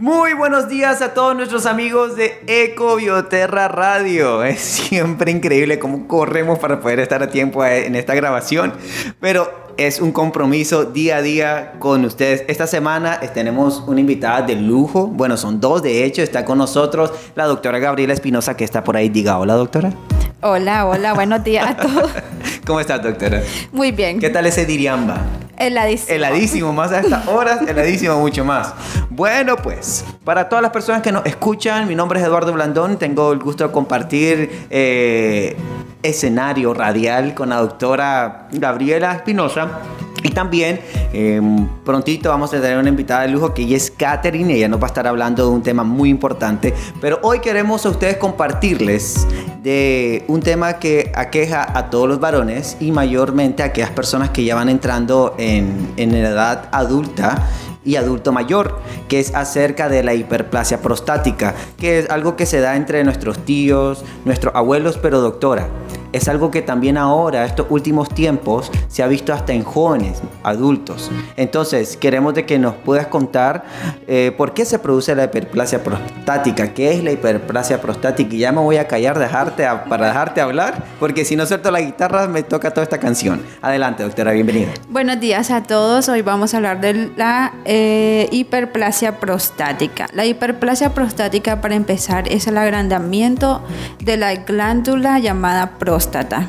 Muy buenos días a todos nuestros amigos de Ecobioterra Radio. Es siempre increíble cómo corremos para poder estar a tiempo en esta grabación, pero es un compromiso día a día con ustedes. Esta semana tenemos una invitada de lujo, bueno, son dos de hecho, está con nosotros la doctora Gabriela Espinosa que está por ahí. Diga hola, doctora. Hola, hola, buenos días a todos. ¿Cómo estás, doctora? Muy bien. ¿Qué tal ese diriamba? Heladísimo. Heladísimo, más a estas horas, heladísimo mucho más. Bueno, pues, para todas las personas que nos escuchan, mi nombre es Eduardo Blandón, tengo el gusto de compartir eh, escenario radial con la doctora Gabriela Espinosa. Y también em, prontito vamos a tener una invitada de lujo que ella es Katherine, ella nos va a estar hablando de un tema muy importante, pero hoy queremos a ustedes compartirles de un tema que aqueja a todos los varones y mayormente a aquellas personas que ya van entrando en, en edad adulta y adulto mayor, que es acerca de la hiperplasia prostática, que es algo que se da entre nuestros tíos, nuestros abuelos, pero doctora, es algo que también ahora, estos últimos tiempos, se ha visto hasta en jóvenes, adultos. Entonces, queremos de que nos puedas contar eh, por qué se produce la hiperplasia prostática, qué es la hiperplasia prostática. Y ya me voy a callar dejarte para dejarte hablar, porque si no suelto la guitarra me toca toda esta canción. Adelante, doctora, bienvenida. Buenos días a todos. Hoy vamos a hablar de la eh, hiperplasia prostática. La hiperplasia prostática, para empezar, es el agrandamiento de la glándula llamada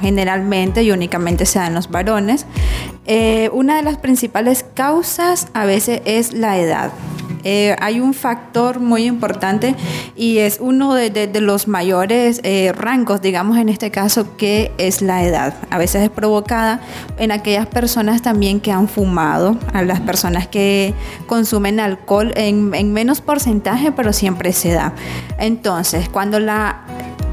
generalmente y únicamente se da en los varones. Eh, una de las principales causas a veces es la edad. Eh, hay un factor muy importante y es uno de, los mayores eh, rangos, digamos en este caso, que es la edad. A veces es provocada en aquellas personas también que han fumado, a las personas que consumen alcohol en, en menos porcentaje, pero siempre se da. Entonces, cuando la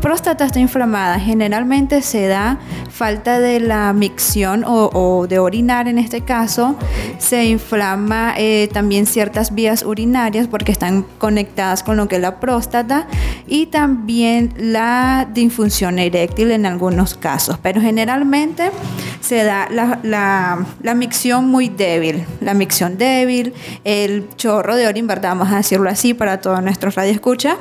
próstata está inflamada, generalmente se da falta de la micción o, de orinar en este caso, se inflama eh, también ciertas vías urinarias porque están conectadas con lo que es la próstata y también la disfunción eréctil en algunos casos, pero generalmente se da la, micción muy débil, la micción débil, el chorro de orina, ¿verdad? Vamos a decirlo así para todos nuestros radioescuchas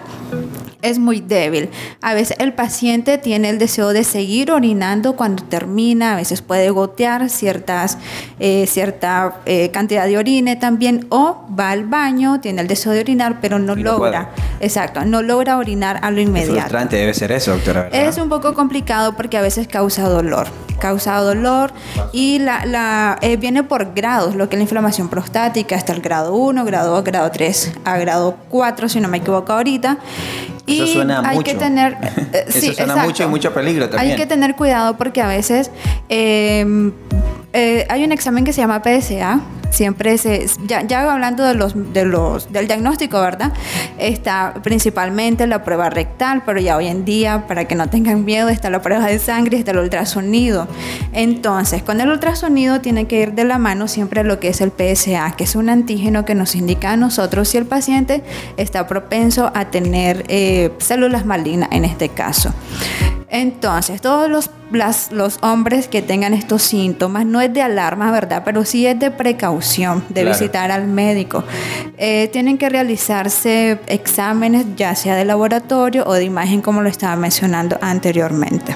es muy débil. A veces el paciente tiene el deseo de seguir orinando cuando termina, a veces puede gotear ciertas, eh, cierta eh, cantidad de orina también, o va al baño, tiene el deseo de orinar, pero no, logra. Exacto, no logra orinar a lo inmediato. Es frustrante debe ser eso, doctora. Es un poco complicado porque a veces causa dolor. Causa dolor y la, la eh, viene por grados, lo que es la inflamación prostática, hasta el grado 1, grado 2, grado 3, a grado 4, si no me equivoco ahorita. Eso suena hay mucho. que tener. Eh, Eso suena mucho y mucho peligro también. Hay que tener cuidado porque a veces eh, eh, hay un examen que se llama PSA, siempre se, ya, ya, hablando de los, de los, del diagnóstico, ¿verdad? Está principalmente la prueba rectal, pero ya hoy en día, para que no tengan miedo, está la prueba de sangre, está el ultrasonido. Entonces, con el ultrasonido tiene que ir de la mano siempre lo que es el PSA, que es un antígeno que nos indica a nosotros si el paciente está propenso a tener eh, células malignas en este caso. Entonces, todos los, los hombres que tengan estos síntomas, no es de alarma, ¿verdad? Pero sí es de precaución, de visitar al médico. Eh, tienen que realizarse exámenes, ya sea de laboratorio o de imagen, como lo estaba mencionando anteriormente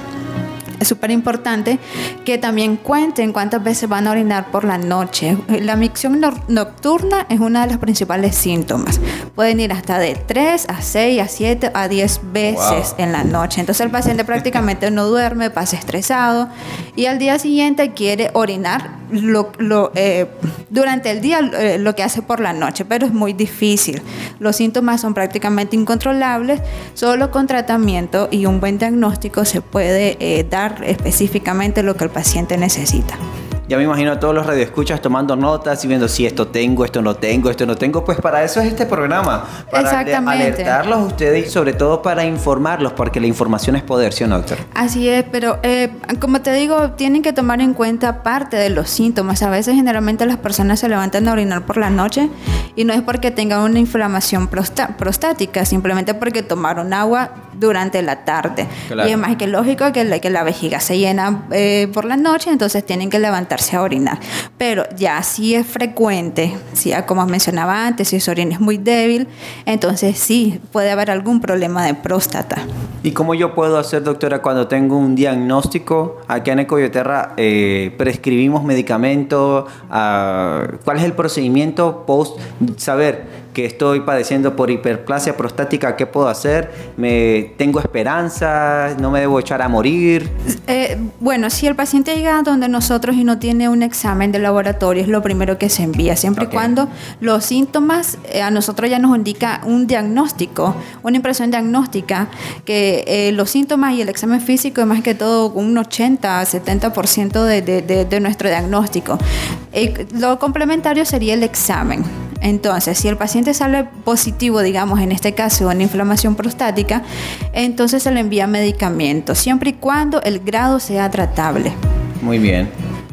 es súper importante que también cuenten cuántas veces van a orinar por la noche. La micción nocturna es una de las principales síntomas. Pueden ir hasta de 3 a 6 a 7 a 10 veces en la noche. Entonces el paciente prácticamente no duerme, pasa estresado y al día siguiente quiere orinar lo, eh, durante el día eh, lo que hace por la noche, pero es muy difícil. Los síntomas son prácticamente incontrolables, solo con tratamiento y un buen diagnóstico se puede eh, dar específicamente lo que el paciente necesita. Ya me imagino a todos los radioescuchas tomando notas y viendo si esto tengo, esto no tengo, esto no tengo. Pues para eso es este programa. Para Exactamente. alertarlos a ustedes y sobre todo para informarlos, porque la información es poder, ¿sí o no, doctor? Así es, pero eh, como te digo, tienen que tomar en cuenta parte de los síntomas. A veces generalmente las personas se levantan a orinar por la noche y no es porque tengan una inflamación prostática, simplemente porque tomaron agua durante la tarde. Claro. Y es más que lógico que la, que la vejiga se llena eh, por la noche, entonces tienen que levantarse a orinar. Pero ya si es frecuente, si como mencionaba antes, si su orina es muy débil, entonces sí puede haber algún problema de próstata. ¿Y cómo yo puedo hacer, doctora, cuando tengo un diagnóstico? Aquí en Ecobioterra eh, prescribimos medicamentos. ah, ¿Cuál es el procedimiento post saber que estoy padeciendo por hiperplasia prostática? ¿Qué puedo hacer? ¿Me, ¿Tengo esperanza? ¿No me debo echar a morir? Eh, bueno, si el paciente llega donde nosotros y no tiene un examen de laboratorio, es lo primero que se envía, siempre y cuando los síntomas eh, a nosotros ya nos indica un diagnóstico, una impresión diagnóstica, que eh, los síntomas y el examen físico es más que todo un 80, 70% de, de, de, de nuestro diagnóstico. Lo complementario sería el examen. Entonces, si el paciente sale positivo, digamos, en este caso, una inflamación prostática, entonces se le envía medicamentos, siempre y cuando el grado sea tratable. Muy bien.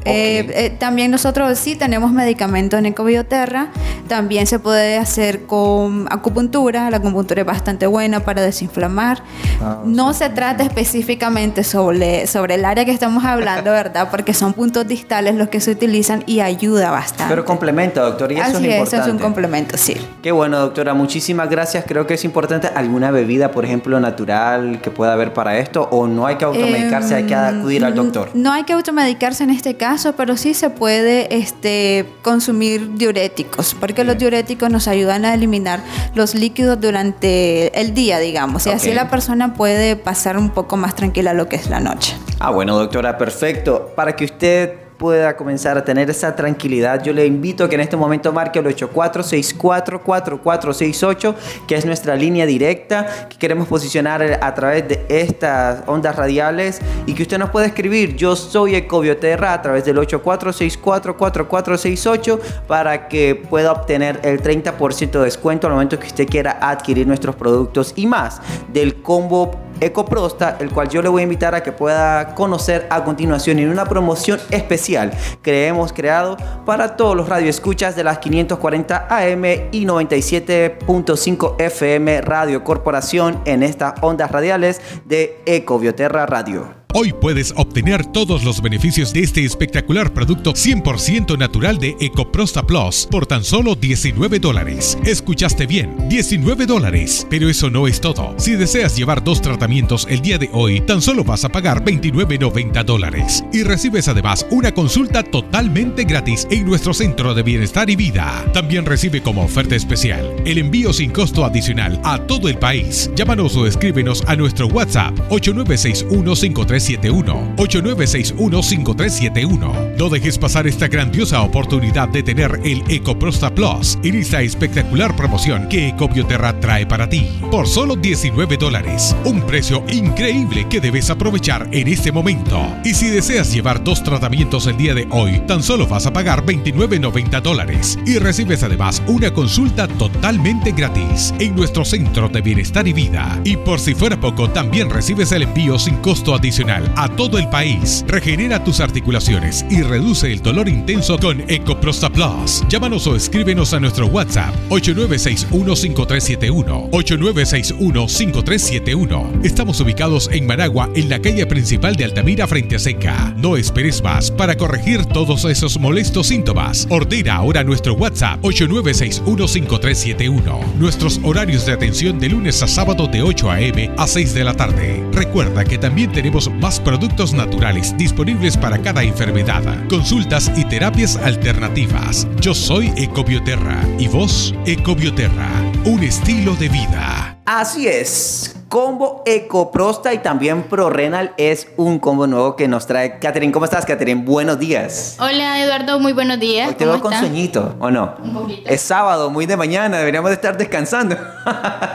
Eh, eh, también nosotros sí tenemos medicamento en Ecobioterra. También se puede hacer con acupuntura. La acupuntura es bastante buena para desinflamar. Ah, no se trata específicamente sobre, sobre el área que estamos hablando, ¿verdad? Porque son puntos distales los que se utilizan y ayuda bastante. Pero complementa, doctor, y eso Así es importante. eso es un complemento, sí. Qué bueno, doctora. Muchísimas gracias. Creo que es importante alguna bebida, por ejemplo, natural que pueda haber para esto, o no hay que automedicarse, hay que Em, acudir al doctor. No hay que automedicarse en este caso, pero sí se puede este, consumir diuréticos, porque los diuréticos nos ayudan a eliminar los líquidos durante el día, digamos, y así la persona puede pasar un poco más tranquila lo que es la noche. Ah, bueno, doctora, perfecto. Para que usted pueda comenzar a tener esa tranquilidad, yo le invito a que en este momento marque el 84644468, que es nuestra línea directa, que queremos posicionar a través de estas ondas radiales y que usted nos puede escribir, yo soy Ecobioterra a través del 84644468 para que pueda obtener el 30% de descuento al momento que usted quiera adquirir nuestros productos. Y más del combo Ecoprosta, el cual yo le voy a invitar a que pueda conocer a continuación en una promoción especial que hemos creado para todos los radioescuchas de las 540 AM y 97.5 FM Radio Corporación en estas ondas radiales de Ecobioterra Radio. Hoy puedes obtener todos los beneficios de este espectacular producto 100% natural de EcoProsta Plus por tan solo 19 dólares. Escuchaste bien, 19 dólares. Pero eso no es todo. Si deseas llevar dos tratamientos el día de hoy, tan solo vas a pagar 29.90 dólares. Y recibes además una consulta totalmente gratis en nuestro centro de bienestar y vida. También recibe como oferta especial el envío sin costo adicional a todo el país. Llámanos o escríbenos a nuestro WhatsApp 8961-5371. 8961-5371. No dejes pasar esta grandiosa oportunidad de tener el EcoProsta Plus en esta espectacular promoción que Ecobioterra trae para ti. Por solo 19 dólares. Un precio increíble que debes aprovechar en este momento. Y si deseas llevar dos tratamientos el día de hoy, tan solo vas a pagar 29.90 dólares. Y recibes además una consulta totalmente gratis en nuestro centro de bienestar y vida. Y por si fuera poco, también recibes el envío sin costo adicional a todo el país. Regenera tus articulaciones y reduce el dolor intenso con EcoProsta Plus. Llámanos o escríbenos a nuestro WhatsApp 8961-5371. 8961-5371. Estamos ubicados en Managua, en la calle principal de Altamira frente a Seca. No esperes más para corregir todos esos molestos síntomas. Ordena ahora nuestro WhatsApp 8961-5371. Nuestros horarios de atención de lunes a sábado de 8 a.m. a 6 de la tarde. Recuerda que también tenemos más productos naturales disponibles para cada enfermedad, consultas y terapias alternativas. Yo soy Ecobioterra y vos Ecobioterra, un estilo de vida. Así es. Combo Ecoprosta y también ProRenal es un combo nuevo que nos trae Catherine. ¿Cómo estás, Catherine? Buenos días. Hola Eduardo, muy buenos días. Hoy te ¿Cómo veo con sueñito, ¿o no? Un poquito. Es sábado, muy de mañana, deberíamos de estar descansando.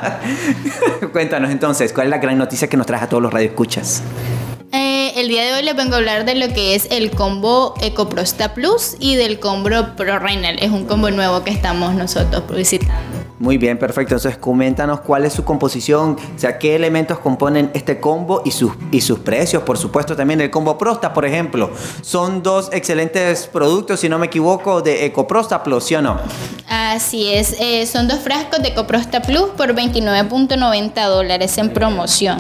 Cuéntanos entonces, ¿cuál es la gran noticia que nos traes a todos los radioescuchas? Eh, El día de hoy les vengo a hablar de lo que es el combo EcoProsta Plus y del combo ProRenal. Es un combo nuevo que estamos nosotros publicitando. Muy bien, perfecto. Entonces, coméntanos cuál es su composición, o sea, qué elementos componen este combo y sus, y sus precios, por supuesto, también el combo Prosta, por ejemplo. Son dos excelentes productos, si no me equivoco, de EcoProsta Plus, ¿sí o no? Así es, eh, son dos frascos de EcoProsta Plus por 29.90 dólares en promoción.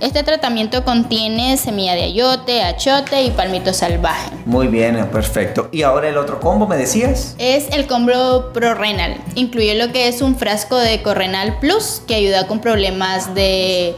Este tratamiento contiene semilla de ayote, achote y palmito salvaje. Muy bien, perfecto. ¿Y ahora el otro combo, me decías? Es el combo ProRenal. Incluye lo que es un frasco de Correnal Plus que ayuda con problemas de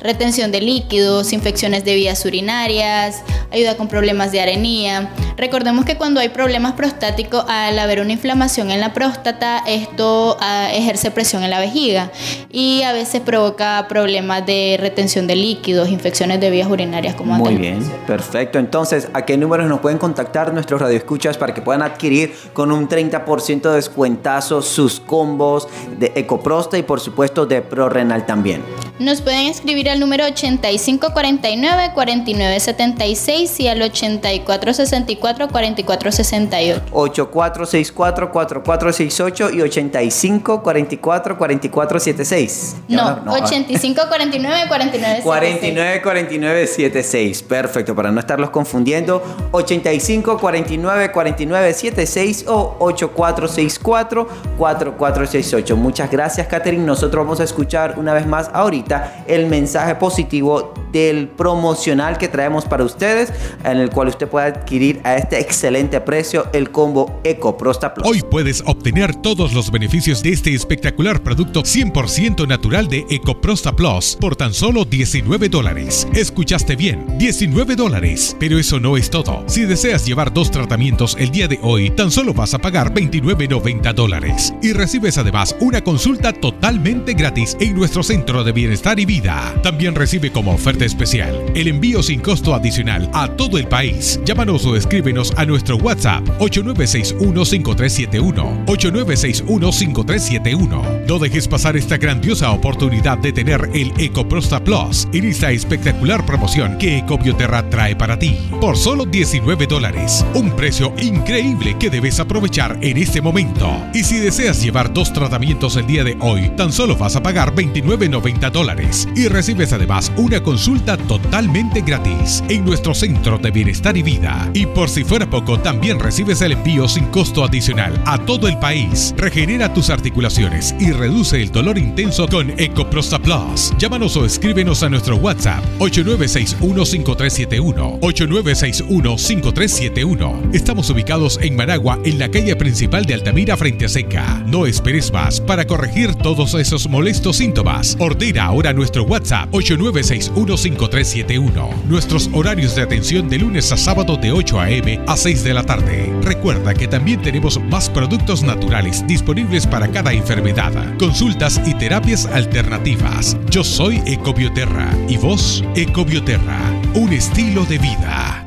retención de líquidos, infecciones de vías urinarias, ayuda con problemas de arenía. Recordemos que cuando hay problemas prostáticos, al haber una inflamación en la próstata, esto ah, ejerce presión en la vejiga y a veces provoca problemas de retención de líquidos, infecciones de vías urinarias como Muy bien, perfecto. Entonces, ¿a qué números nos pueden contactar nuestros radioescuchas para que puedan adquirir con un 30% de descuentazo sus combos de Ecoprosta y por supuesto de ProRenal también? Nos pueden escribir al número 8549-4976 y al 8464-4468. 8464-4468 y 8544-4476. No, no, 8549-4976. 494976. Perfecto, para no estarlos confundiendo. 8549-4976 o 8464-4468. Muchas gracias, Catherine. Nosotros vamos a escuchar una vez más ahorita el mensaje positivo del promocional que traemos para ustedes, en el cual usted puede adquirir a este excelente precio el combo Eco Prosta Plus. Hoy puedes obtener todos los beneficios de este espectacular producto 100% natural de Eco Prosta Plus por tan solo 19 dólares. Escuchaste bien, 19 dólares. Pero eso no es todo. Si deseas llevar dos tratamientos el día de hoy, tan solo vas a pagar 29.90 dólares. Y recibes además una consulta totalmente gratis en nuestro centro de bienestar y vida. También recibe como oferta especial, el envío sin costo adicional a todo el país. Llámanos o escríbenos a nuestro WhatsApp 8961-5371. 8961-5371. No dejes pasar esta grandiosa oportunidad de tener el EcoProsta Plus en esta espectacular promoción que Ecobioterra trae para ti. Por solo 19 dólares. Un precio increíble que debes aprovechar en este momento. Y si deseas llevar dos tratamientos el día de hoy, tan solo vas a pagar 29.90 dólares. Y recibes además una consulta totalmente gratis en nuestro centro de bienestar y vida. Y por si fuera poco, también recibes el envío sin costo adicional a todo el país. Regenera tus articulaciones y reduce el dolor intenso con EcoProsta Plus. Llámanos o escríbenos a nuestro WhatsApp 8961-5371. 8961-5371. Estamos ubicados en Managua, en la calle principal de Altamira, frente a Seca. No esperes más para corregir todos esos molestos síntomas. Ordena ahora nuestro WhatsApp 8961 5371. Nuestros horarios de atención de lunes a sábado de 8 a.m. a 6 de la tarde. Recuerda que también tenemos más productos naturales disponibles para cada enfermedad, consultas y terapias alternativas. Yo soy Ecobioterra y vos Ecobioterra, un estilo de vida.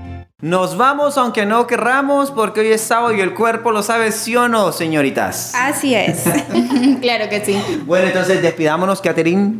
Nos vamos aunque no querramos porque hoy es sábado y el cuerpo lo sabe, ¿sí o no, señoritas? Así es. claro que sí. Bueno, entonces despidámonos, Catherine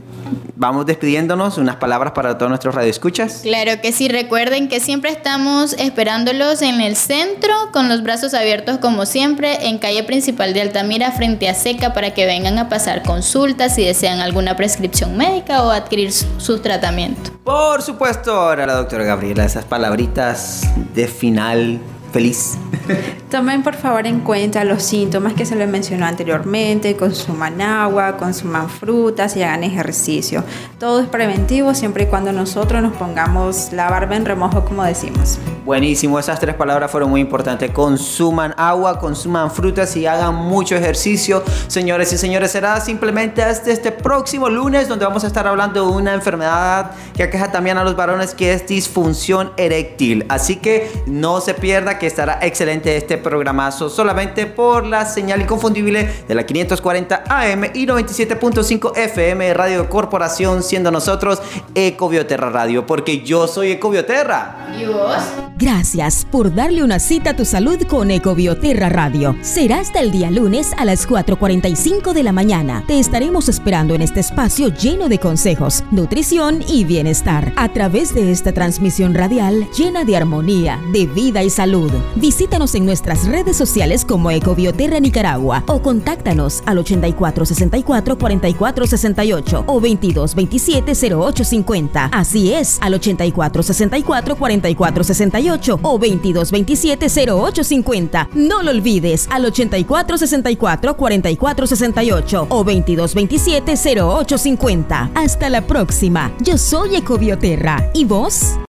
vamos despidiéndonos, unas palabras para todos nuestros radioescuchas. Claro que sí, recuerden que siempre estamos esperándolos en el centro, con los brazos abiertos como siempre, en calle principal de Altamira, frente a Seca, para que vengan a pasar consultas si desean alguna prescripción médica o adquirir su, tratamiento. Por supuesto, ahora la doctora Gabriela, esas palabritas de final feliz. Tomen por favor en cuenta los síntomas que se les mencionó anteriormente, consuman agua, consuman frutas y hagan ejercicio. Todo es preventivo siempre y cuando nosotros nos pongamos la barba en remojo como decimos. Buenísimo, esas tres palabras fueron muy importantes. Consuman agua, consuman frutas y hagan mucho ejercicio. Señores y señores, será simplemente hasta este próximo lunes donde vamos a estar hablando de una enfermedad que aqueja también a los varones que es disfunción eréctil. Así que no se pierda que estará excelente este programazo solamente por la señal inconfundible de la 540 AM y 97.5 FM Radio Corporación, siendo nosotros Ecobioterra Radio, porque yo soy Ecobioterra. ¿Y vos? Gracias por darle una cita a tu salud con Ecobioterra Radio. Será hasta el día lunes a las 4.45 de la mañana. Te estaremos esperando en este espacio lleno de consejos, nutrición y bienestar. A través de esta transmisión radial llena de armonía, de vida y salud. Visítanos en nuestras redes sociales como Ecobioterra Nicaragua o contáctanos al 8464 4468 o 2227 0850. Así es, al 8464 4468 o 2227 0850. No lo olvides al 8464 4468 o 2227 0850. Hasta la próxima. Yo soy Ecobioterra. ¿Y vos?